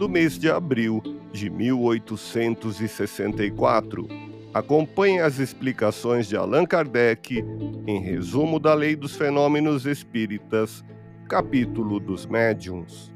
do mês de abril de 1864. Acompanhe as explicações de Allan Kardec em Resumo da Lei dos Fenômenos Espíritas, capítulo dos Médiuns.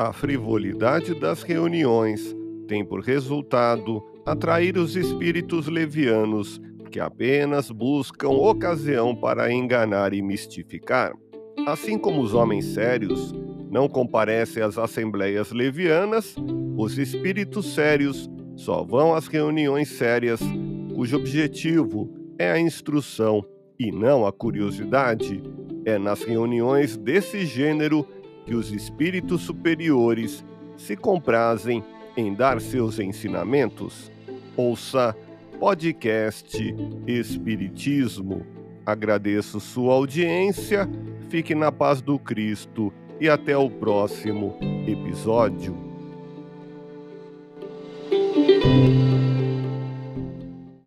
A frivolidade das reuniões tem por resultado atrair os espíritos levianos que apenas buscam ocasião para enganar e mistificar. Assim como os homens sérios não comparecem às assembleias levianas, os espíritos sérios só vão às reuniões sérias, cujo objetivo é a instrução e não a curiosidade. É nas reuniões desse gênero que os espíritos superiores se comprazem em dar seus ensinamentos? Ouça podcast Espiritismo. Agradeço sua audiência, fique na paz do Cristo e até o próximo episódio.